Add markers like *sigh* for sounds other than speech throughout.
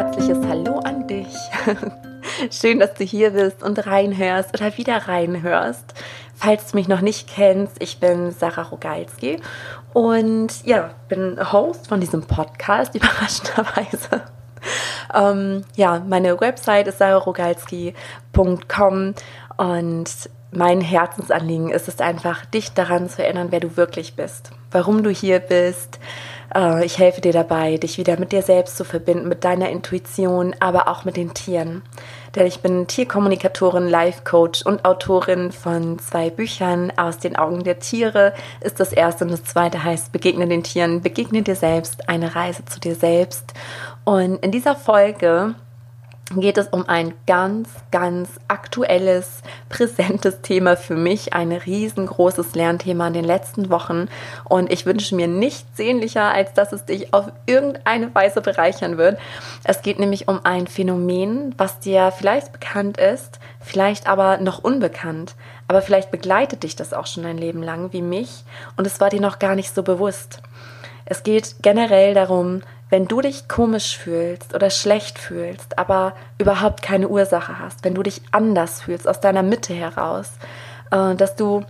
herzliches Hallo an dich. *laughs* Schön, dass du hier bist und reinhörst oder wieder reinhörst. Falls du mich noch nicht kennst, ich bin Sarah Rogalski und ja, bin Host von diesem Podcast, *laughs* überraschenderweise. Ähm, ja, meine Website ist sarahrogalski.com und mein Herzensanliegen ist es einfach, dich daran zu erinnern, wer du wirklich bist, warum du hier bist, ich helfe dir dabei, dich wieder mit dir selbst zu verbinden, mit deiner Intuition, aber auch mit den Tieren. Denn ich bin Tierkommunikatorin, Life-Coach und Autorin von zwei Büchern. Aus den Augen der Tiere ist das erste und das zweite heißt Begegne den Tieren, begegne dir selbst, eine Reise zu dir selbst. Und in dieser Folge geht es um ein ganz, ganz aktuelles, präsentes Thema für mich, ein riesengroßes Lernthema in den letzten Wochen. Und ich wünsche mir nichts sehnlicher, als dass es dich auf irgendeine Weise bereichern wird. Es geht nämlich um ein Phänomen, was dir vielleicht bekannt ist, vielleicht aber noch unbekannt. Aber vielleicht begleitet dich das auch schon dein Leben lang, wie mich, und es war dir noch gar nicht so bewusst. Es geht generell darum, wenn du dich komisch fühlst oder schlecht fühlst, aber überhaupt keine Ursache hast, wenn du dich anders fühlst aus deiner Mitte heraus, äh, dass du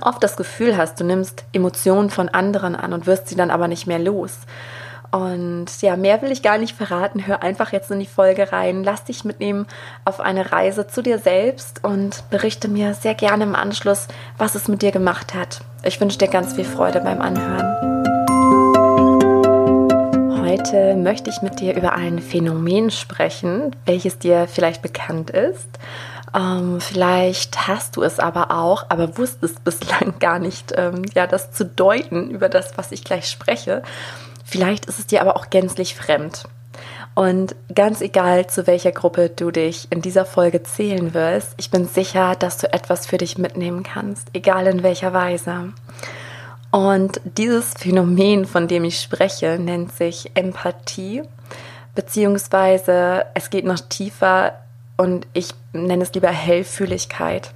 oft das Gefühl hast, du nimmst Emotionen von anderen an und wirst sie dann aber nicht mehr los. Und ja, mehr will ich gar nicht verraten. Hör einfach jetzt in die Folge rein. Lass dich mitnehmen auf eine Reise zu dir selbst und berichte mir sehr gerne im Anschluss, was es mit dir gemacht hat. Ich wünsche dir ganz viel Freude beim Anhören. Heute möchte ich mit dir über ein Phänomen sprechen, welches dir vielleicht bekannt ist. Ähm, vielleicht hast du es aber auch, aber wusstest bislang *laughs* gar nicht, ähm, ja, das zu deuten über das, was ich gleich spreche. Vielleicht ist es dir aber auch gänzlich fremd. Und ganz egal, zu welcher Gruppe du dich in dieser Folge zählen wirst, ich bin sicher, dass du etwas für dich mitnehmen kannst, egal in welcher Weise. Und dieses Phänomen, von dem ich spreche, nennt sich Empathie, beziehungsweise es geht noch tiefer und ich nenne es lieber Hellfühligkeit.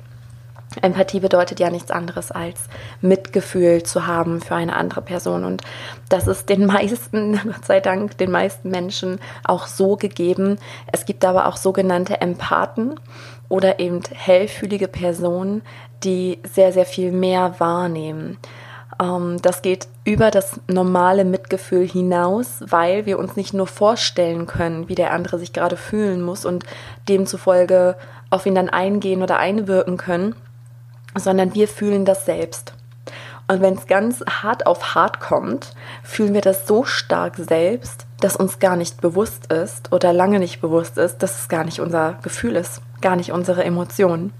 Empathie bedeutet ja nichts anderes als Mitgefühl zu haben für eine andere Person. Und das ist den *laughs* meisten, Gott sei Dank, den meisten Menschen auch so gegeben. Es gibt aber auch sogenannte Empathen oder eben hellfühlige Personen, die sehr, sehr viel mehr wahrnehmen. Ähm, das geht über das normale Mitgefühl hinaus, weil wir uns nicht nur vorstellen können, wie der andere sich gerade fühlen muss und demzufolge auf ihn dann eingehen oder einwirken können, sondern wir fühlen das selbst. Und wenn es ganz hart auf hart kommt, fühlen wir das so stark selbst, dass uns gar nicht bewusst ist oder lange nicht bewusst ist, dass es gar nicht unser Gefühl ist, gar nicht unsere Emotionen.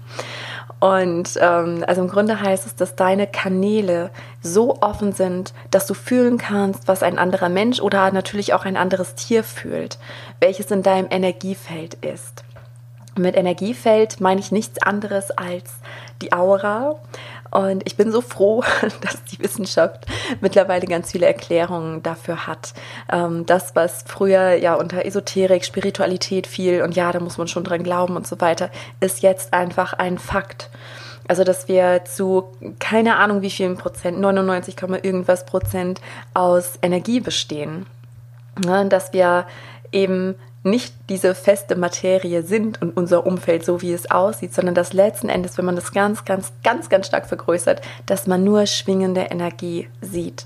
Und ähm, also im Grunde heißt es, dass deine Kanäle so offen sind, dass du fühlen kannst, was ein anderer Mensch oder natürlich auch ein anderes Tier fühlt, welches in deinem Energiefeld ist. Mit Energiefeld meine ich nichts anderes als die Aura, und ich bin so froh, *laughs* dass die Wissenschaft mittlerweile ganz viele Erklärungen dafür hat. Ähm, das, was früher ja unter Esoterik, Spiritualität fiel und ja, da muss man schon dran glauben und so weiter, ist jetzt einfach ein Fakt. Also, dass wir zu keine Ahnung wie vielen Prozent, 99, irgendwas Prozent aus Energie bestehen. Ne, dass wir eben nicht diese feste Materie sind und unser Umfeld so, wie es aussieht, sondern dass letzten Endes, wenn man das ganz, ganz, ganz, ganz stark vergrößert, dass man nur schwingende Energie sieht.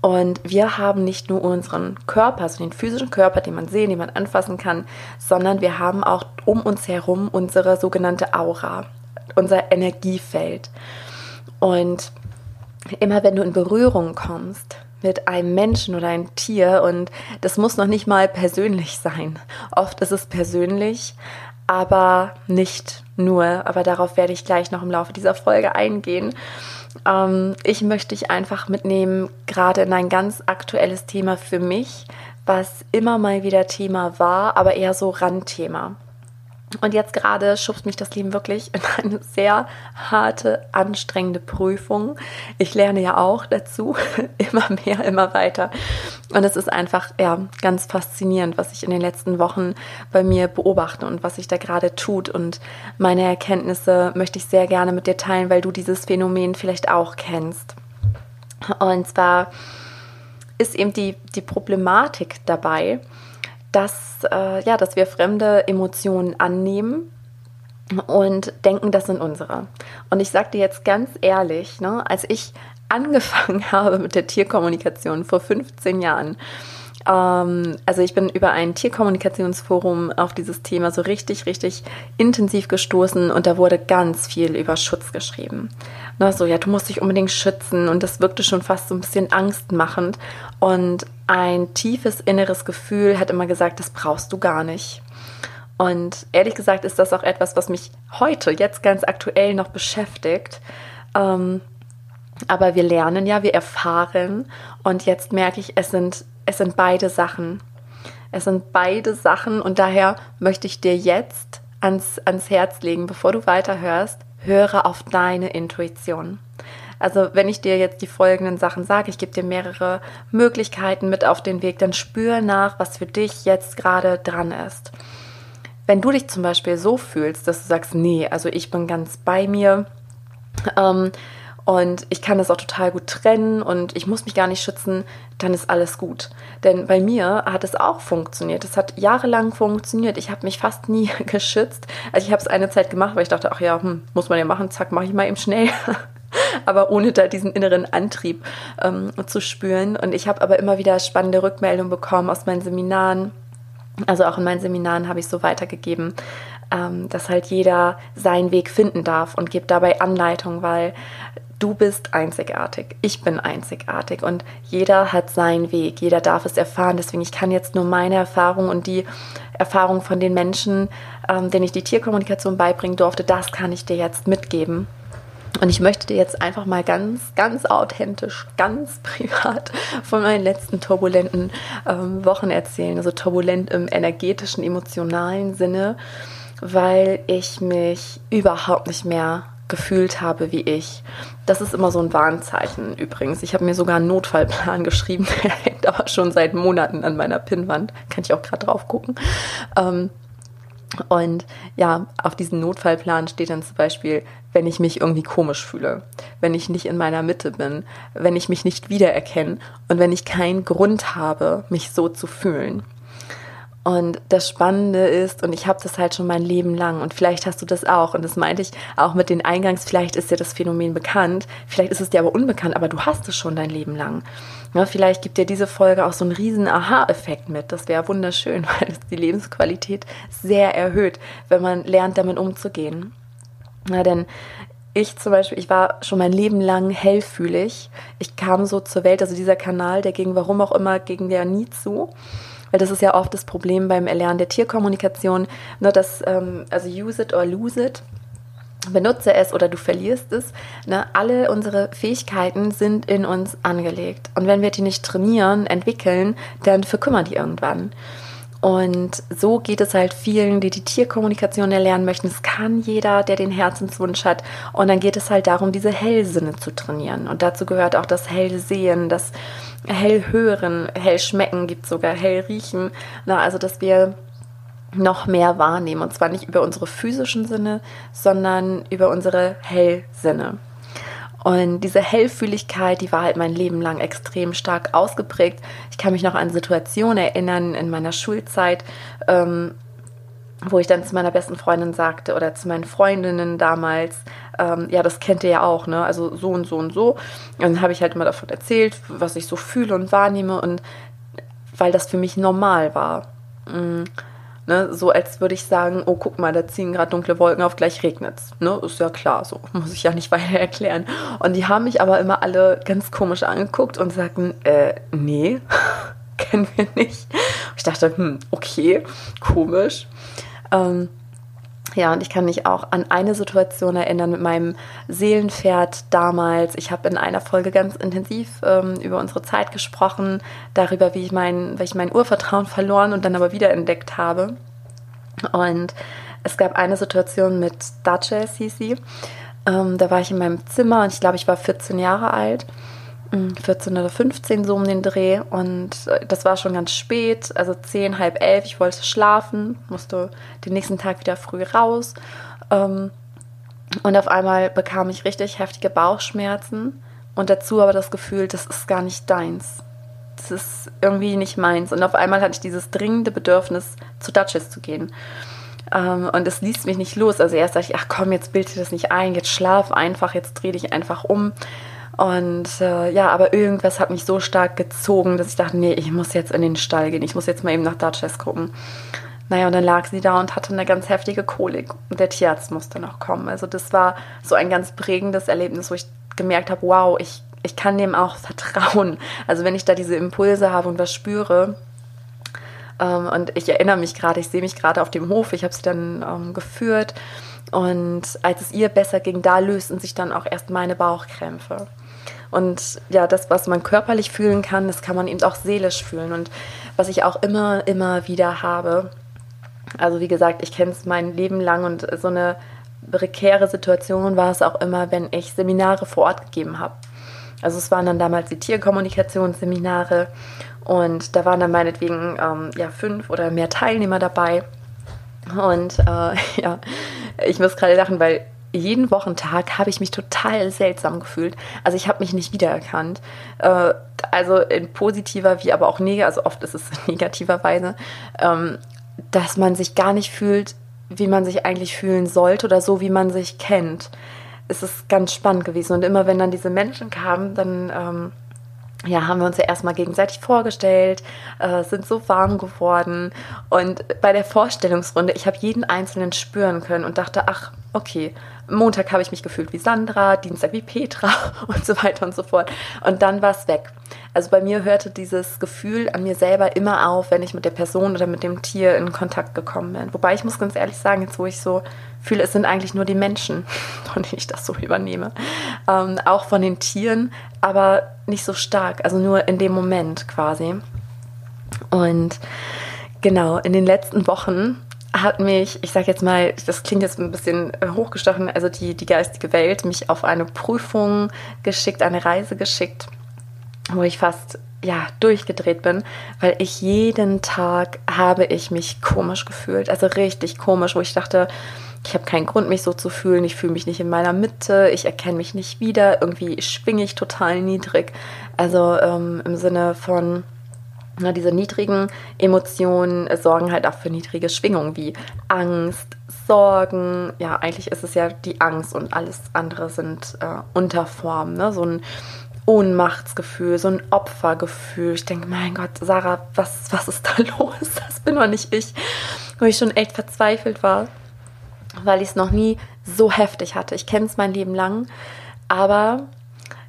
Und wir haben nicht nur unseren Körper, also den physischen Körper, den man sehen, den man anfassen kann, sondern wir haben auch um uns herum unsere sogenannte Aura, unser Energiefeld. Und immer wenn du in Berührung kommst mit einem Menschen oder einem Tier und das muss noch nicht mal persönlich sein. Oft ist es persönlich, aber nicht nur. Aber darauf werde ich gleich noch im Laufe dieser Folge eingehen. Ähm, ich möchte dich einfach mitnehmen, gerade in ein ganz aktuelles Thema für mich, was immer mal wieder Thema war, aber eher so Randthema. Und jetzt gerade schubst mich das Leben wirklich in eine sehr harte, anstrengende Prüfung. Ich lerne ja auch dazu, *laughs* immer mehr, immer weiter. Und es ist einfach ja ganz faszinierend, was ich in den letzten Wochen bei mir beobachte und was sich da gerade tut. Und meine Erkenntnisse möchte ich sehr gerne mit dir teilen, weil du dieses Phänomen vielleicht auch kennst. Und zwar ist eben die, die Problematik dabei, dass, äh, ja, dass wir fremde Emotionen annehmen und denken, das sind unsere. Und ich sage dir jetzt ganz ehrlich, ne, als ich angefangen *laughs* habe mit der Tierkommunikation vor 15 Jahren, ähm, also ich bin über ein Tierkommunikationsforum auf dieses Thema so richtig, richtig intensiv gestoßen und da wurde ganz viel über Schutz geschrieben. Na, so, ja, du musst dich unbedingt schützen und das wirkte schon fast so ein bisschen angstmachend und ein tiefes inneres Gefühl hat immer gesagt, das brauchst du gar nicht. Und ehrlich gesagt ist das auch etwas, was mich heute, jetzt ganz aktuell noch beschäftigt. Ähm, aber wir lernen ja, wir erfahren und jetzt merke ich, es sind es sind beide Sachen. Es sind beide Sachen und daher möchte ich dir jetzt ans, ans Herz legen, bevor du weiterhörst, höre auf deine Intuition. Also wenn ich dir jetzt die folgenden Sachen sage, ich gebe dir mehrere Möglichkeiten mit auf den Weg, dann spür nach, was für dich jetzt gerade dran ist. Wenn du dich zum Beispiel so fühlst, dass du sagst, nee, also ich bin ganz bei mir, ähm, und ich kann das auch total gut trennen und ich muss mich gar nicht schützen, dann ist alles gut. Denn bei mir hat es auch funktioniert. Es hat jahrelang funktioniert. Ich habe mich fast nie *laughs* geschützt. Also ich habe es eine Zeit gemacht, weil ich dachte, ach ja, hm, muss man ja machen, zack, mache ich mal eben schnell. *laughs* aber ohne da diesen inneren Antrieb ähm, zu spüren. Und ich habe aber immer wieder spannende Rückmeldungen bekommen aus meinen Seminaren. Also auch in meinen Seminaren habe ich so weitergegeben, ähm, dass halt jeder seinen Weg finden darf und gebe dabei Anleitung, weil du bist einzigartig, ich bin einzigartig und jeder hat seinen Weg, jeder darf es erfahren. Deswegen, ich kann jetzt nur meine Erfahrung und die Erfahrung von den Menschen, ähm, denen ich die Tierkommunikation beibringen durfte, das kann ich dir jetzt mitgeben. Und ich möchte dir jetzt einfach mal ganz, ganz authentisch, ganz *laughs* privat von meinen letzten turbulenten ähm, Wochen erzählen. Also turbulent im energetischen, emotionalen Sinne, weil ich mich überhaupt nicht mehr gefühlt habe wie ich. Das ist immer so ein Warnzeichen übrigens. Ich habe mir sogar einen Notfallplan *laughs* geschrieben, der hängt aber schon seit Monaten an meiner Pinnwand. Kann ich auch gerade drauf gucken. Ähm, und ja, auf diesem Notfallplan steht dann zum Beispiel, wenn ich mich irgendwie komisch fühle, wenn ich nicht in meiner Mitte bin, wenn ich mich nicht wiedererkenne und wenn ich keinen Grund habe, mich so zu fühlen. Und das Spannende ist, und ich habe das halt schon mein Leben lang, und vielleicht hast du das auch, und das meinte ich auch mit den Eingangs, vielleicht ist dir das Phänomen bekannt, vielleicht ist es dir aber unbekannt, aber du hast es schon dein Leben lang. Ja, vielleicht gibt dir diese Folge auch so einen riesen Aha-Effekt mit. Das wäre wunderschön, *laughs* weil es die Lebensqualität sehr erhöht, wenn man lernt, damit umzugehen. Ja, denn ich zum Beispiel, ich war schon mein Leben lang hellfühlig. Ich kam so zur Welt, also dieser Kanal, der ging warum auch immer gegen der nie zu weil das ist ja oft das Problem beim Erlernen der Tierkommunikation, nur dass, ähm, also use it or lose it, benutze es oder du verlierst es. Ne? Alle unsere Fähigkeiten sind in uns angelegt. Und wenn wir die nicht trainieren, entwickeln, dann verkümmern die irgendwann. Und so geht es halt vielen, die die Tierkommunikation erlernen möchten. Es kann jeder, der den Herzenswunsch hat. Und dann geht es halt darum, diese Hellsinne zu trainieren. Und dazu gehört auch das Hellsehen, das Hellhören, Hellschmecken, gibt sogar Hellriechen. Na, also, dass wir noch mehr wahrnehmen. Und zwar nicht über unsere physischen Sinne, sondern über unsere Hellsinne. Und diese Hellfühligkeit, die war halt mein Leben lang extrem stark ausgeprägt. Ich kann mich noch an Situationen erinnern in meiner Schulzeit, ähm, wo ich dann zu meiner besten Freundin sagte oder zu meinen Freundinnen damals, ähm, ja, das kennt ihr ja auch, ne? Also so und so und so. Und dann habe ich halt immer davon erzählt, was ich so fühle und wahrnehme und weil das für mich normal war. Mhm. Ne, so als würde ich sagen, oh guck mal, da ziehen gerade dunkle Wolken auf, gleich regnet's. Ne, ist ja klar, so *laughs* muss ich ja nicht weiter erklären. Und die haben mich aber immer alle ganz komisch angeguckt und sagten, äh, nee, *laughs* kennen wir nicht. Ich dachte, hm, okay, komisch. Ähm, ja, und ich kann mich auch an eine Situation erinnern mit meinem Seelenpferd damals. Ich habe in einer Folge ganz intensiv ähm, über unsere Zeit gesprochen, darüber, wie ich, mein, wie ich mein Urvertrauen verloren und dann aber wiederentdeckt habe. Und es gab eine Situation mit Dace Sisi. Ähm, da war ich in meinem Zimmer und ich glaube, ich war 14 Jahre alt. 14 oder 15 so um den Dreh und äh, das war schon ganz spät, also 10, halb elf. Ich wollte schlafen, musste den nächsten Tag wieder früh raus ähm, und auf einmal bekam ich richtig heftige Bauchschmerzen und dazu aber das Gefühl, das ist gar nicht deins. das ist irgendwie nicht meins. Und auf einmal hatte ich dieses dringende Bedürfnis, zu Duchess zu gehen. Ähm, und es ließ mich nicht los. Also erst dachte ich, ach komm, jetzt bild dir das nicht ein, jetzt schlaf einfach, jetzt dreh dich einfach um. Und äh, ja, aber irgendwas hat mich so stark gezogen, dass ich dachte, nee, ich muss jetzt in den Stall gehen, ich muss jetzt mal eben nach Duchess gucken. Naja, und dann lag sie da und hatte eine ganz heftige Kolik. Und der Tierarzt musste noch kommen. Also das war so ein ganz prägendes Erlebnis, wo ich gemerkt habe, wow, ich, ich kann dem auch *laughs* vertrauen. Also wenn ich da diese Impulse habe und was spüre, ähm, und ich erinnere mich gerade, ich sehe mich gerade auf dem Hof, ich habe sie dann ähm, geführt. Und als es ihr besser ging, da lösten sich dann auch erst meine Bauchkrämpfe. Und ja, das, was man körperlich fühlen kann, das kann man eben auch seelisch fühlen. Und was ich auch immer, immer wieder habe, also wie gesagt, ich kenne es mein Leben lang und so eine prekäre Situation war es auch immer, wenn ich Seminare vor Ort gegeben habe. Also es waren dann damals die Tierkommunikationsseminare und da waren dann meinetwegen ähm, ja, fünf oder mehr Teilnehmer dabei. Und äh, *laughs* ja, ich muss gerade lachen, weil jeden Wochentag habe ich mich total seltsam gefühlt. Also ich habe mich nicht wiedererkannt. Äh, also in positiver wie aber auch negativer, also oft ist es *laughs* in negativer Weise, ähm, dass man sich gar nicht fühlt, wie man sich eigentlich fühlen sollte oder so, wie man sich kennt. Es ist ganz spannend gewesen. Und immer wenn dann diese Menschen kamen, dann ähm, ja, haben wir uns ja erstmal gegenseitig vorgestellt, äh, sind so warm geworden. Und bei der Vorstellungsrunde, ich habe jeden Einzelnen spüren können und dachte, ach, okay, Montag habe ich mich gefühlt wie Sandra, Dienstag wie Petra *laughs* und so weiter und so fort. Und dann war es weg. Also bei mir hörte dieses Gefühl an mir selber immer auf, wenn ich mit der Person oder mit dem Tier in Kontakt gekommen bin. Wobei ich muss ganz ehrlich sagen, jetzt wo ich so fühle, es sind eigentlich nur die Menschen, *laughs* von denen ich das so übernehme. Ähm, auch von den Tieren, aber nicht so stark, also nur in dem Moment quasi. Und genau, in den letzten Wochen hat mich, ich sage jetzt mal, das klingt jetzt ein bisschen äh, hochgestochen, also die, die geistige Welt mich auf eine Prüfung geschickt, eine Reise geschickt, wo ich fast ja durchgedreht bin, weil ich jeden Tag habe ich mich komisch gefühlt, also richtig komisch, wo ich dachte, ich habe keinen Grund, mich so zu fühlen, ich fühle mich nicht in meiner Mitte, ich erkenne mich nicht wieder, irgendwie schwinge ich total niedrig, also ähm, im Sinne von diese niedrigen Emotionen sorgen halt auch für niedrige Schwingungen wie Angst, Sorgen. Ja, eigentlich ist es ja die Angst und alles andere sind äh, Unterformen. Ne? So ein Ohnmachtsgefühl, so ein Opfergefühl. Ich denke, mein Gott, Sarah, was, was ist da *laughs* los? Das bin doch nicht ich. Wo ich schon echt verzweifelt war, weil ich es noch nie so heftig hatte. Ich kenne es mein Leben lang, aber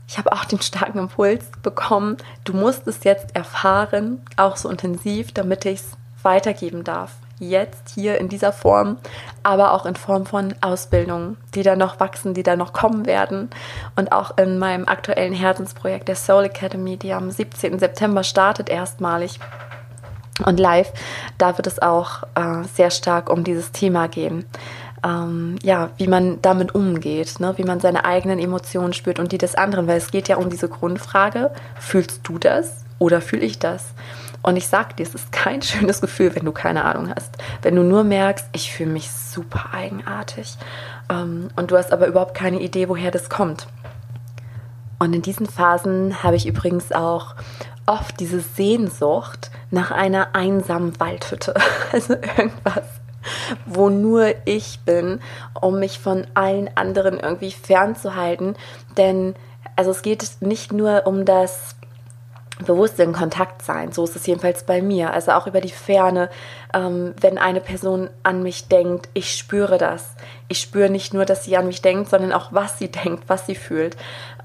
ich habe auch den starken Impuls bekommen, du musst es jetzt erfahren, auch so intensiv, damit ich es weitergeben darf. Jetzt hier in dieser Form, aber auch in Form von Ausbildungen, die da noch wachsen, die da noch kommen werden. Und auch in meinem aktuellen Herzensprojekt der Soul Academy, die am 17. September startet erstmalig und live, da wird es auch äh, sehr stark um dieses Thema gehen ähm, ja, wie man damit umgeht, ne? wie man seine eigenen Emotionen spürt und die des anderen, weil es geht ja um diese Grundfrage, fühlst du das oder fühle ich das? Und ich sag dir, es ist kein *laughs* schönes Gefühl, wenn du keine Ahnung hast. Wenn du nur merkst, ich fühle mich super eigenartig ähm, und du hast aber überhaupt keine Idee, woher das kommt. Und in diesen Phasen habe ich übrigens auch oft diese Sehnsucht nach einer einsamen Waldhütte. *laughs* Also irgendwas, *laughs* wo nur ich bin, um mich von allen anderen irgendwie fernzuhalten. Denn also es geht nicht nur um das bewusst in Kontakt sein. So ist es jedenfalls bei mir. Also auch über die Ferne, ähm, wenn eine Person an mich denkt, ich spüre das. Ich spüre nicht nur, dass sie an mich denkt, sondern auch, was sie *laughs* denkt, was sie fühlt.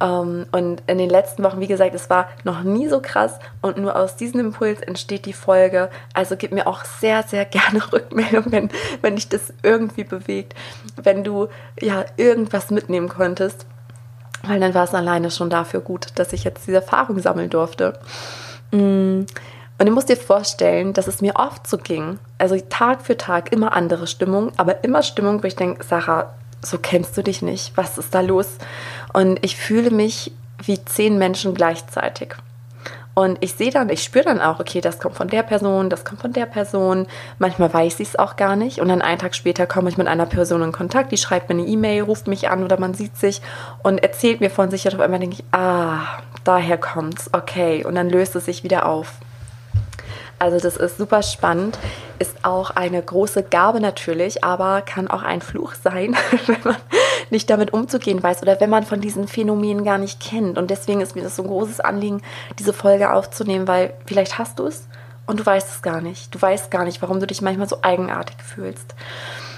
Ähm, und in den letzten Wochen, wie gesagt, es war noch nie so krass und nur aus diesem Impuls entsteht die Folge. Also gib mir auch sehr, sehr *laughs* gerne Rückmeldung, wenn, wenn dich das irgendwie bewegt, wenn du ja irgendwas mitnehmen konntest weil dann war es alleine schon dafür gut, dass ich jetzt diese Erfahrung sammeln durfte. Mm. Und du musst dir vorstellen, dass es mir oft so ging. Also Tag für Tag immer andere Stimmung, aber immer Stimmung, wo ich denke, Sarah, so kennst du dich nicht. Was ist da los? Und ich fühle mich wie zehn Menschen gleichzeitig. Und ich sehe dann, ich spüre dann auch, okay, das kommt von der Person, das kommt von der Person. Manchmal weiß ich es auch gar nicht. Und dann einen Tag später komme ich mit einer Person in Kontakt, die schreibt mir eine E-Mail, ruft mich an oder man sieht sich und erzählt mir von sich. Und auf einmal denke ich, ah, daher kommt's, okay, und dann löst es sich wieder auf. Also das ist super spannend, ist auch eine große Gabe natürlich, aber kann auch ein Fluch sein, *laughs* wenn man nicht damit umzugehen weiß oder wenn man von diesen Phänomenen gar nicht kennt. Und deswegen ist mir das so ein großes Anliegen, diese Folge aufzunehmen, weil vielleicht hast du es und du weißt es gar nicht. Du weißt gar nicht, warum du dich manchmal so eigenartig fühlst.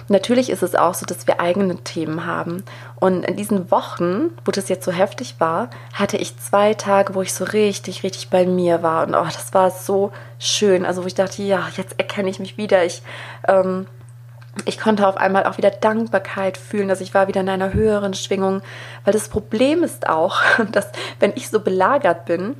Natürlich ist es auch so, dass wir eigene Themen haben. Und in diesen Wochen, wo das jetzt so heftig war, hatte ich zwei Tage, wo ich so richtig, richtig bei mir war. Und oh, das war so schön. Also wo ich dachte, ja, jetzt erkenne ich mich wieder. Ich, ähm, ich konnte auf einmal auch wieder Dankbarkeit fühlen, dass ich war wieder in einer höheren Schwingung. Weil das Problem ist auch, *laughs* dass wenn ich so belagert bin,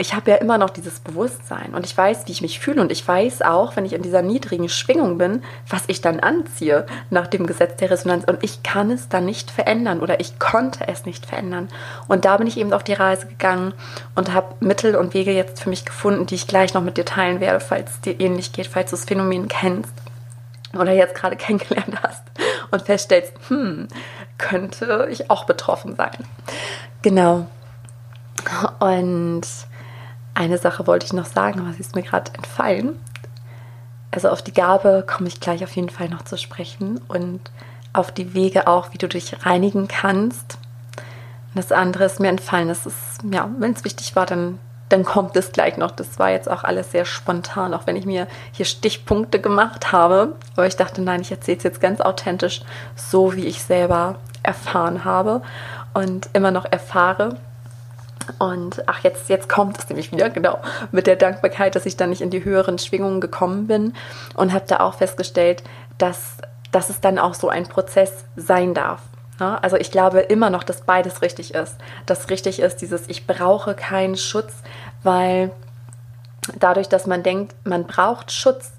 ich habe ja immer noch dieses Bewusstsein und ich weiß, wie ich mich fühle und ich weiß auch, wenn ich in dieser niedrigen Schwingung bin, was ich dann anziehe nach dem Gesetz der Resonanz und ich kann es dann nicht verändern oder ich konnte es nicht verändern. Und da bin ich eben auf die Reise gegangen und habe Mittel und Wege jetzt für mich gefunden, die ich gleich noch mit dir teilen werde, falls es dir ähnlich geht, falls du das Phänomen kennst oder jetzt gerade *laughs* kennengelernt hast und feststellst, hm, könnte ich auch betroffen sein. Genau. Und eine Sache wollte ich noch sagen, aber sie ist mir gerade entfallen. Also auf die Gabe komme ich gleich auf jeden Fall noch zu sprechen und auf die Wege auch, wie du dich reinigen kannst. das andere ist mir entfallen. Das ist, ja, wenn es wichtig war, dann, dann kommt es gleich noch. Das war jetzt auch alles sehr spontan, auch wenn ich mir hier Stichpunkte gemacht habe. Aber ich dachte, nein, ich erzähle es jetzt ganz authentisch, so wie ich selber erfahren habe und immer noch erfahre. Und ach, jetzt, jetzt kommt es nämlich wieder, genau, mit der Dankbarkeit, dass ich dann nicht in die höheren Schwingungen gekommen bin und habe da auch festgestellt, dass, dass es dann auch so ein Prozess sein darf. Also ich glaube immer noch, dass beides richtig ist. Das richtig ist dieses, ich brauche keinen Schutz, weil dadurch, dass man denkt, man braucht Schutz,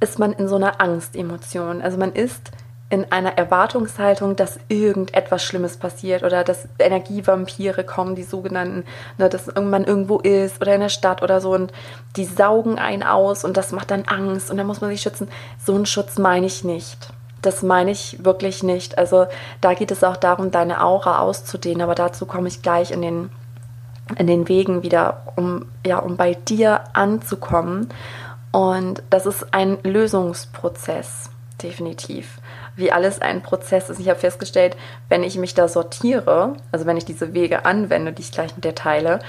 ist man in so einer Angstemotion. Also man ist in einer Erwartungshaltung, dass irgendetwas Schlimmes passiert oder dass Energievampire kommen, die sogenannten, ne, dass man irgendwo ist oder in der Stadt oder so und die saugen einen aus und das macht dann Angst und dann muss man sich schützen. So einen Schutz meine ich nicht. Das meine ich wirklich nicht. Also da geht es auch darum, deine Aura auszudehnen, aber dazu komme ich gleich in den, in den Wegen wieder, um, ja, um bei dir anzukommen. Und das ist ein Lösungsprozess, definitiv wie alles ein Prozess ist. Ich habe festgestellt, wenn ich mich da sortiere, also wenn ich diese Wege anwende, die ich gleich mit dir teile,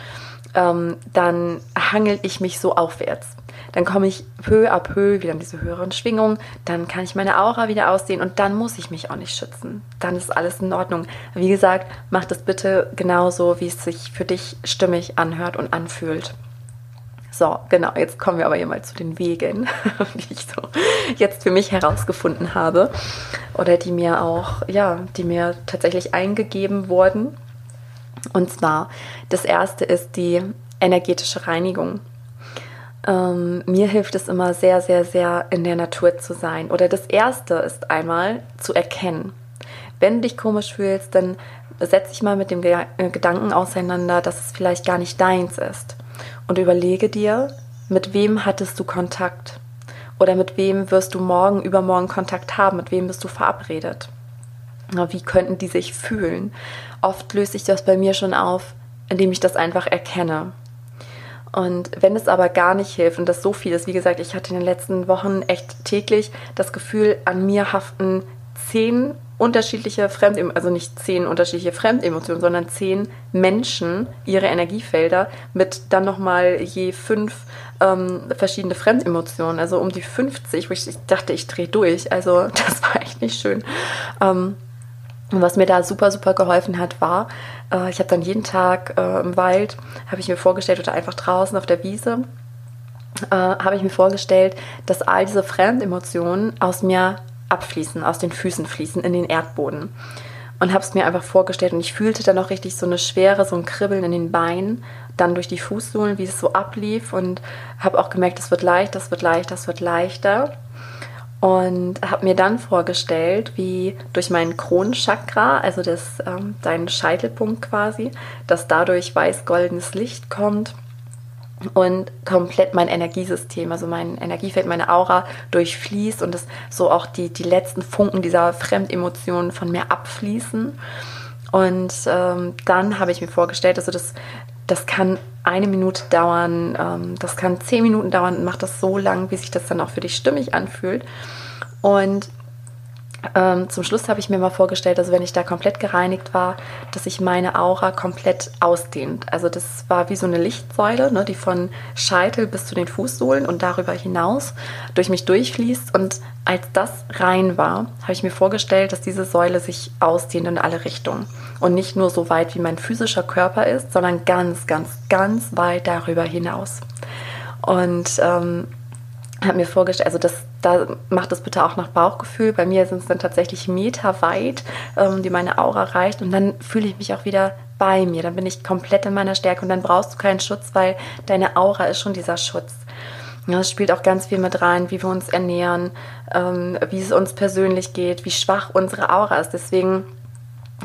ähm, dann hangel ich mich so aufwärts. Dann komme ich peu à peu wieder in diese höheren Schwingungen, dann kann ich meine Aura wieder aussehen und dann muss ich mich auch nicht schützen. Dann ist alles in Ordnung. Wie gesagt, mach das bitte genauso, wie es sich für dich stimmig anhört und anfühlt. So, genau, jetzt kommen wir aber hier mal zu den Wegen, *laughs* die ich so jetzt für mich herausgefunden habe oder die mir auch, ja, die mir tatsächlich eingegeben wurden. Und zwar, das erste ist die energetische Reinigung. Ähm, mir hilft es immer sehr, sehr, sehr in der Natur zu sein. Oder das erste ist einmal zu erkennen. Wenn du dich komisch fühlst, dann setz dich mal mit dem Gedanken auseinander, dass es vielleicht gar nicht deins ist und überlege dir, mit wem hattest du Kontakt? Oder mit wem wirst du morgen, übermorgen Kontakt haben? Mit wem bist du verabredet? Wie könnten die sich fühlen? Oft löse sich das bei mir schon auf, indem ich das einfach erkenne. Und wenn es aber gar nicht hilft und das so viel ist, wie gesagt, ich hatte in den letzten Wochen echt täglich das Gefühl, an mir haften zehn unterschiedliche Fremdemotionen, also nicht zehn unterschiedliche Fremdemotionen, sondern zehn Menschen, ihre Energiefelder mit dann nochmal je fünf ähm, verschiedene Fremdemotionen, also um die 50, wo ich, dachte, ich drehe durch. Also *laughs* das war echt nicht schön. Ähm, und was mir da super, super geholfen hat, war, äh, ich habe dann jeden Tag äh, im Wald, habe ich mir vorgestellt, oder einfach draußen auf der Wiese, äh, habe ich mir vorgestellt, dass all diese Fremdemotionen aus mir abfließen, aus den Füßen fließen in den Erdboden. Und habe es mir einfach vorgestellt und ich fühlte dann auch richtig so eine Schwere, so ein Kribbeln in den Beinen, dann durch die Fußsohlen, wie es so ablief und habe auch gemerkt, es wird leicht, es wird leichter, es wird leichter. Und habe mir dann vorgestellt, wie durch meinen Kronenchakra, also das, ähm, dein Scheitelpunkt quasi, dass dadurch weiß-goldenes Licht kommt und komplett mein Energiesystem, also mein Energiefeld, meine Aura durchfließt und es so auch die, die letzten Funken dieser Fremdemotionen von mir abfließen. Und ähm, dann habe ich mir vorgestellt, also das das kann eine Minute dauern, ähm, das kann zehn Minuten dauern und macht das so lang, wie sich das dann auch für dich stimmig anfühlt. Und ähm, zum Schluss habe ich mir mal vorgestellt, also wenn ich da komplett gereinigt war, dass sich meine Aura komplett ausdehnt. Also das war wie so eine Lichtsäule, ne, die von Scheitel bis zu den Fußsohlen und darüber hinaus durch mich durchfließt. Und als das rein war, habe ich mir vorgestellt, dass diese Säule sich ausdehnt in alle Richtungen. Und nicht nur so weit, wie mein physischer Körper ist, sondern ganz, ganz, ganz weit darüber hinaus. Und ähm, habe mir vorgestellt, also das, da macht es bitte auch nach Bauchgefühl. Bei mir sind es dann tatsächlich Meter weit, ähm, die meine Aura reicht. Und dann fühle ich mich auch wieder bei mir. Dann bin ich komplett in meiner Stärke und dann brauchst du keinen Schutz, weil deine Aura ist schon dieser Schutz. Es spielt auch ganz viel mit rein, wie wir uns ernähren, ähm, wie es uns persönlich geht, wie schwach unsere Aura ist. Deswegen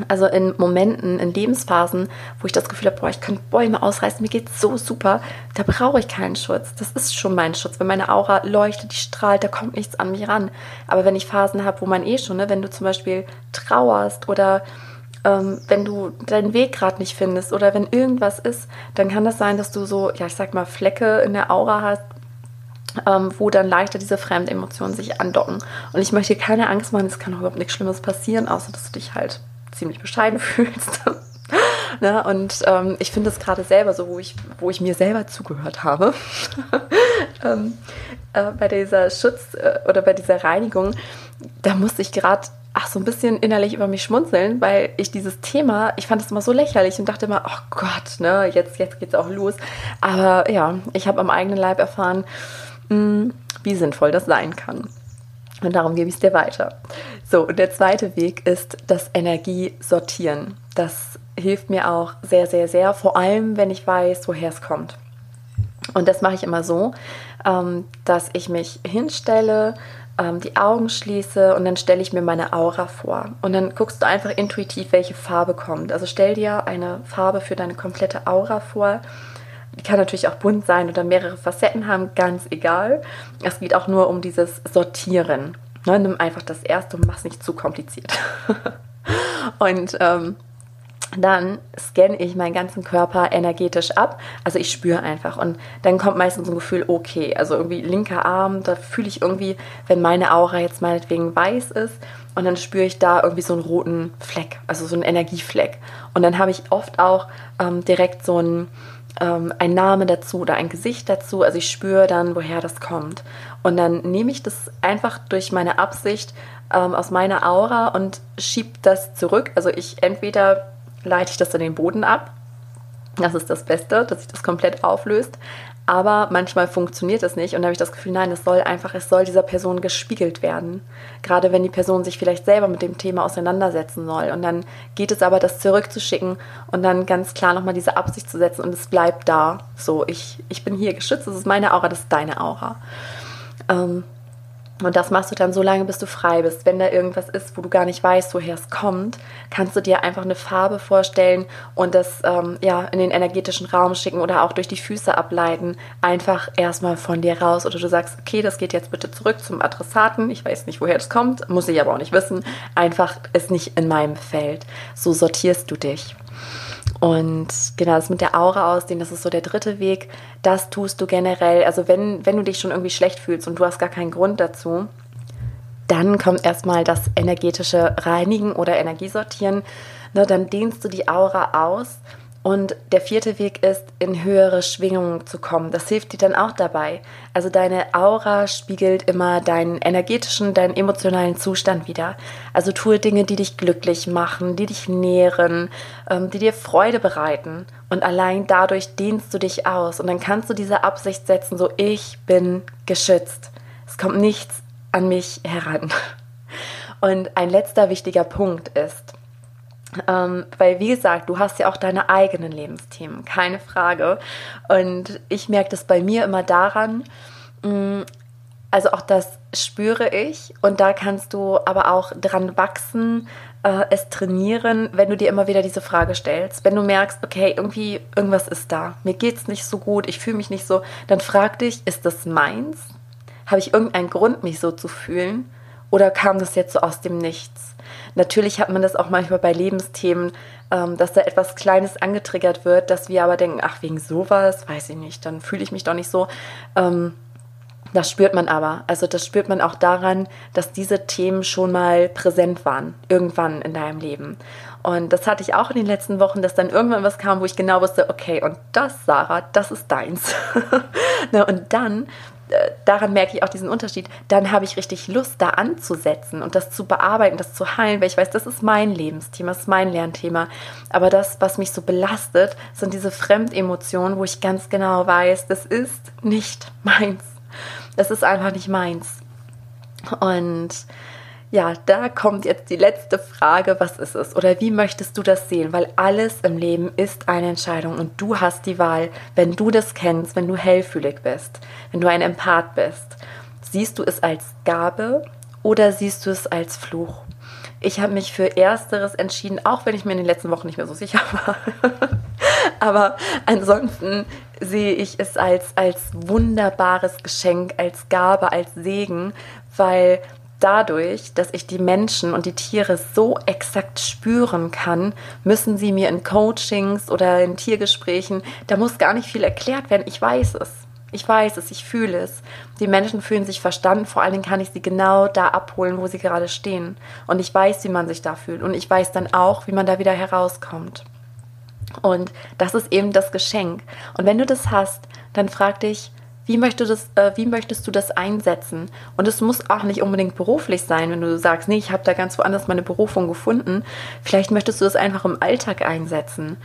also in Momenten, in Lebensphasen, wo ich das Gefühl habe, boah, ich könnte Bäume ausreißen, mir geht's so super, da brauche ich keinen Schutz. Das ist schon mein Schutz. Wenn meine Aura leuchtet, die strahlt, da kommt nichts an mich ran. Aber wenn ich Phasen habe, wo man eh schon, ne, wenn du zum Beispiel trauerst oder ähm, wenn du deinen Weg gerade nicht findest oder wenn irgendwas ist, dann kann das sein, dass du so, ja, ich sag mal, Flecke in der Aura hast, ähm, wo dann leichter diese Fremdemotionen sich andocken. Und ich möchte dir keine Angst machen, es kann überhaupt nichts Schlimmes passieren, außer dass du dich halt ziemlich bescheiden *laughs* fühlst. ne? Und ähm, ich finde es gerade selber so, wo ich, wo ich mir selber zugehört habe, *laughs* ähm, äh, bei dieser Schutz- äh, oder bei dieser Reinigung, da musste ich gerade ach, so ein bisschen innerlich über mich schmunzeln, weil ich dieses Thema, ich fand es immer so lächerlich und dachte immer, ach Gott, ne, jetzt, jetzt geht's auch los. Aber ja, ich habe am eigenen Leib erfahren, mh, hm, wie sinnvoll das sein kann. Und darum gebe ich es dir weiter. So, und der zweite Weg ist das Energiesortieren. Das hilft mir auch sehr, sehr, sehr, vor allem wenn ich weiß, woher es kommt. Und das mache ich immer so, ähm, dass ich mich hinstelle, ähm, die Augen schließe und dann stelle ich mir meine Aura vor. Und dann guckst du einfach intuitiv, welche Farbe kommt. Also stell dir eine Farbe für deine komplette Aura vor. Die kann natürlich auch bunt sein oder mehrere Facetten haben, ganz egal. Es geht auch nur um dieses Sortieren. Ne, nimm einfach das erste und mach nicht zu kompliziert. *laughs* und ähm, dann scanne ich meinen ganzen Körper energetisch ab. Also ich spüre einfach. Und dann kommt meistens so ein Gefühl, okay, also irgendwie linker Arm, da fühle ich irgendwie, wenn meine Aura jetzt meinetwegen weiß ist, und dann spüre ich da irgendwie so einen roten Fleck, also so einen Energiefleck. Und dann habe ich oft auch ähm, direkt so einen ähm, ein Name dazu oder ein Gesicht dazu. Also ich spüre dann, woher das kommt. Und dann nehme ich das einfach durch meine Absicht ähm, aus meiner Aura und schiebe das zurück. Also ich entweder leite ich das in den Boden ab. Das ist das Beste, dass sich das komplett auflöst aber manchmal funktioniert es nicht und da habe ich das Gefühl, nein, es soll einfach, es soll dieser Person gespiegelt werden. Gerade wenn die Person sich vielleicht selber mit dem Thema auseinandersetzen soll. Und dann geht es aber, das zurückzuschicken und dann ganz klar nochmal diese Absicht zu setzen und es bleibt da. So, ich, ich bin hier geschützt, das ist meine Aura, das ist deine Aura. Ähm, und das machst du dann so lange, bis du frei bist. Wenn da irgendwas ist, wo du gar nicht weißt, woher es kommt, kannst du dir einfach eine Farbe vorstellen und das ähm, ja, in den energetischen Raum schicken oder auch durch die Füße ableiten. Einfach erstmal von dir raus. Oder du sagst, okay, das geht jetzt bitte zurück zum Adressaten. Ich weiß nicht, woher das kommt, muss ich aber auch nicht wissen. Einfach ist nicht in meinem Feld. So sortierst du dich. Und genau, das mit der Aura ausdehnen, das ist so der dritte Weg. Das tust du generell. Also wenn, wenn du dich schon irgendwie schlecht fühlst und du hast gar keinen Grund dazu, dann kommt erstmal das energetische Reinigen oder Energiesortieren. Ne, dann dehnst du die Aura aus und der vierte Weg ist, in höhere Schwingungen zu kommen. Das hilft dir dann auch dabei. Also deine Aura spiegelt immer deinen energetischen, deinen emotionalen Zustand wieder. Also tue Dinge, die dich glücklich machen, die dich nähren, ähm, die dir Freude bereiten. Und allein dadurch dehnst du dich aus. Und dann kannst du diese Absicht setzen, so ich bin geschützt. Es kommt nichts an mich heran. Und ein letzter wichtiger Punkt ist, ähm, weil, wie gesagt, du hast ja auch deine eigenen Lebensthemen, keine Frage. Und ich merke das bei mir immer daran, mh, mm, also auch das spüre ich und da kannst du aber auch dran wachsen, äh, es trainieren, wenn du dir immer wieder diese Frage stellst. Wenn du merkst, okay, irgendwie irgendwas ist da, mir geht es nicht so gut, ich fühle mich nicht so, dann frag dich, ist das meins? Habe ich irgendeinen Grund, mich so zu fühlen? Oder kam das jetzt so aus dem Nichts? Natürlich hat man das auch manchmal bei Lebensthemen, ähm, dass da etwas Kleines angetriggert wird, dass wir aber denken, ach, wegen sowas, weiß ich nicht, dann fühle ich mich doch nicht so. Ähm, das spürt man aber. Also das spürt man auch daran, dass diese Themen schon mal präsent waren, irgendwann in deinem Leben. Und das hatte ich auch in den letzten Wochen, dass dann irgendwann was kam, wo ich genau wusste, okay, und das, Sarah, das ist deins. *laughs* ne, und dann, daran merke ich auch diesen Unterschied, dann habe ich richtig Lust, da anzusetzen und das zu bearbeiten, das zu heilen, weil ich weiß, das ist mein Lebensthema, das ist mein Lernthema. Aber das, was mich so belastet, sind diese Fremdemotionen, wo ich ganz genau weiß, das ist nicht *laughs* meins. Das ist einfach nicht meins. Und ja, da kommt jetzt die letzte Frage, was ist es oder wie möchtest du das sehen? Weil alles im Leben ist eine Entscheidung und du hast die Wahl, wenn du das kennst, wenn du hellfühlig bist, wenn du ein Empath bist. Siehst du es als Gabe oder siehst du es als Fluch? Ich habe mich für Ersteres entschieden, auch wenn ich mir in den letzten Wochen nicht mehr so sicher *laughs* war. Aber ansonsten sehe ich es als, als wunderbares Geschenk, als Gabe, als Segen, weil dadurch, dass ich die Menschen und die Tiere so exakt spüren kann, müssen sie mir in Coachings oder in Tiergesprächen, da muss gar nicht viel erklärt werden. Ich weiß es. Ich weiß es, ich fühle es. Die Menschen fühlen sich verstanden, vor allen Dingen kann ich sie genau da abholen, wo sie gerade stehen. Und ich weiß, wie man sich da fühlt. Und ich weiß dann auch, wie man da wieder herauskommt. Und das ist eben das Geschenk. Und wenn du das hast, dann frag dich, wie, möchtest du das, äh, wie möchtest du das einsetzen? Und es muss auch nicht unbedingt beruflich sein, wenn du sagst, nee, ich habe da ganz woanders meine Berufung gefunden. Vielleicht möchtest du das einfach im Alltag einsetzen.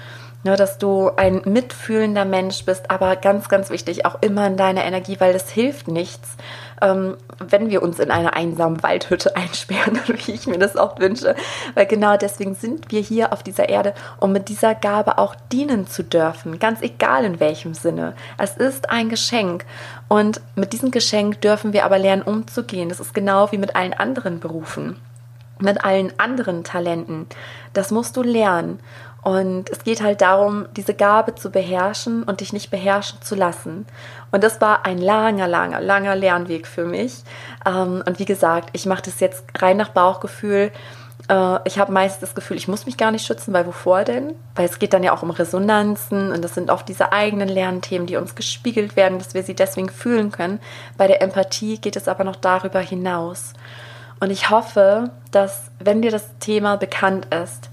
Ne, dass du ein mitfühlender Mensch bist, aber ganz, ganz wichtig, auch immer in deiner Energie, weil es hilft nichts, ähm, wenn wir uns in einer einsamen Waldhütte *laughs* einsperren, *laughs* wie ich mir das auch wünsche. Weil genau deswegen sind wir hier auf dieser Erde, um mit dieser Gabe auch dienen zu dürfen, ganz egal in welchem Sinne. Es ist ein Geschenk und mit diesem Geschenk dürfen wir aber lernen, umzugehen. Das ist genau wie mit allen anderen Berufen mit allen anderen Talenten. Das musst du lernen. Und es geht halt darum, diese Gabe zu beherrschen und dich nicht beherrschen zu lassen. Und das war ein langer, langer, langer Lernweg für mich. Ähm, und wie gesagt, ich mache das jetzt rein nach Bauchgefühl. Äh, ich habe meist das Gefühl, ich muss mich gar nicht schützen, weil wovor denn? Weil es geht dann ja auch um Resonanzen und das sind oft diese eigenen Lernthemen, die uns gespiegelt werden, dass wir sie deswegen fühlen können. Bei der Empathie geht es aber noch darüber hinaus. Und ich hoffe, dass, wenn dir das Thema bekannt ist,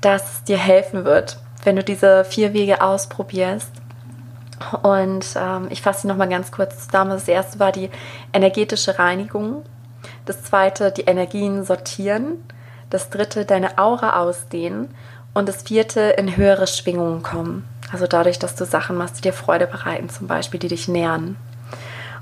dass es dir helfen wird, wenn du diese vier Wege ausprobierst. Und ähm, ich fasse sie nochmal ganz kurz zusammen. Das erste war die energetische Reinigung. Das zweite, die Energien sortieren. Das dritte, deine Aura ausdehnen. Und das vierte, in höhere Schwingungen kommen. Also dadurch, dass du Sachen machst, die dir Freude bereiten, zum Beispiel, die dich nähern.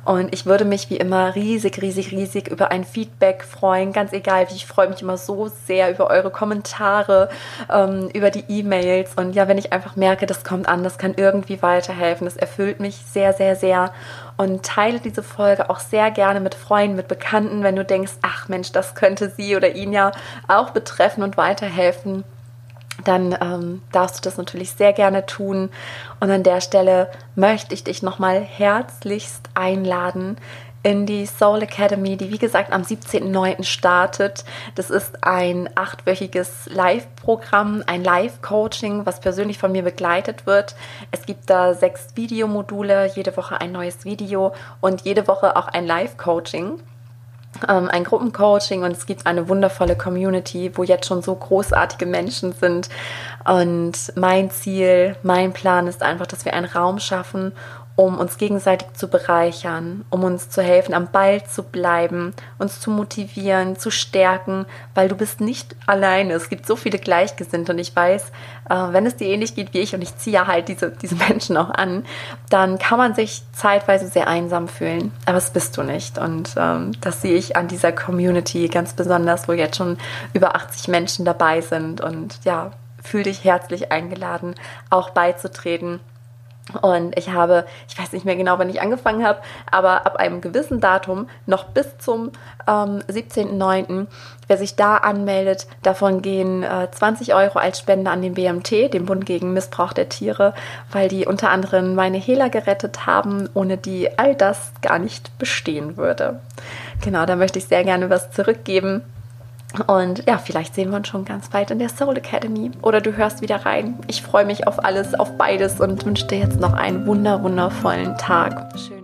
Und ich würde mich wie immer riesig, riesig, riesig über ein Feedback freuen. Ganz egal wie, ich freue mich immer so sehr über eure Kommentare, ähm, über die E-Mails. Und ja, wenn ich einfach merke, das kommt an, das kann irgendwie weiterhelfen. Das erfüllt mich sehr, sehr, sehr. Und teile diese Folge auch sehr gerne mit Freunden, mit Bekannten, wenn du denkst, ach Mensch, das könnte sie oder ihn ja auch betreffen und weiterhelfen dann ähm, darfst du das natürlich sehr gerne tun. Und an der Stelle möchte ich dich nochmal herzlichst einladen in die Soul Academy, die wie gesagt am 17.09. startet. Das ist ein achtwöchiges Live-Programm, ein Live-Coaching, was persönlich von mir begleitet wird. Es gibt da sechs Videomodule, jede Woche ein neues Video und jede Woche auch ein Live-Coaching ein Gruppencoaching und es gibt eine wundervolle Community, wo jetzt schon so großartige Menschen sind. Und mein Ziel, mein Plan ist einfach, dass wir einen Raum schaffen, um uns gegenseitig zu bereichern, um uns zu helfen, am Ball zu bleiben, uns zu motivieren, zu stärken, weil du bist nicht alleine. Es gibt so viele Gleichgesinnte und ich weiß, äh, wenn es dir ähnlich geht wie ich und ich ziehe halt diese, diese *laughs* Menschen auch an, dann kann man sich zeitweise sehr einsam fühlen, aber es bist du nicht. Und ähm, das sehe ich an dieser Community ganz besonders, wo jetzt schon über 80 Menschen dabei sind und ja, fühl dich herzlich eingeladen, auch beizutreten und ich habe, ich weiß nicht mehr genau, wann ich angefangen habe, aber ab einem gewissen Datum noch bis zum ähm, 17.09. Wer sich da anmeldet, davon gehen äh, 20 Euro als Spende an den BMT, den Bund gegen Missbrauch der Tiere, weil die unter anderem meine Hehler gerettet haben, ohne die all das gar nicht bestehen würde. Genau, da möchte ich sehr gerne was zurückgeben. Und ja, vielleicht sehen wir uns schon ganz bald in der Soul Academy oder du hörst wieder rein. Ich freue mich auf alles, auf beides und wünsche dir jetzt noch einen wunder wundervollen Tag. Schön.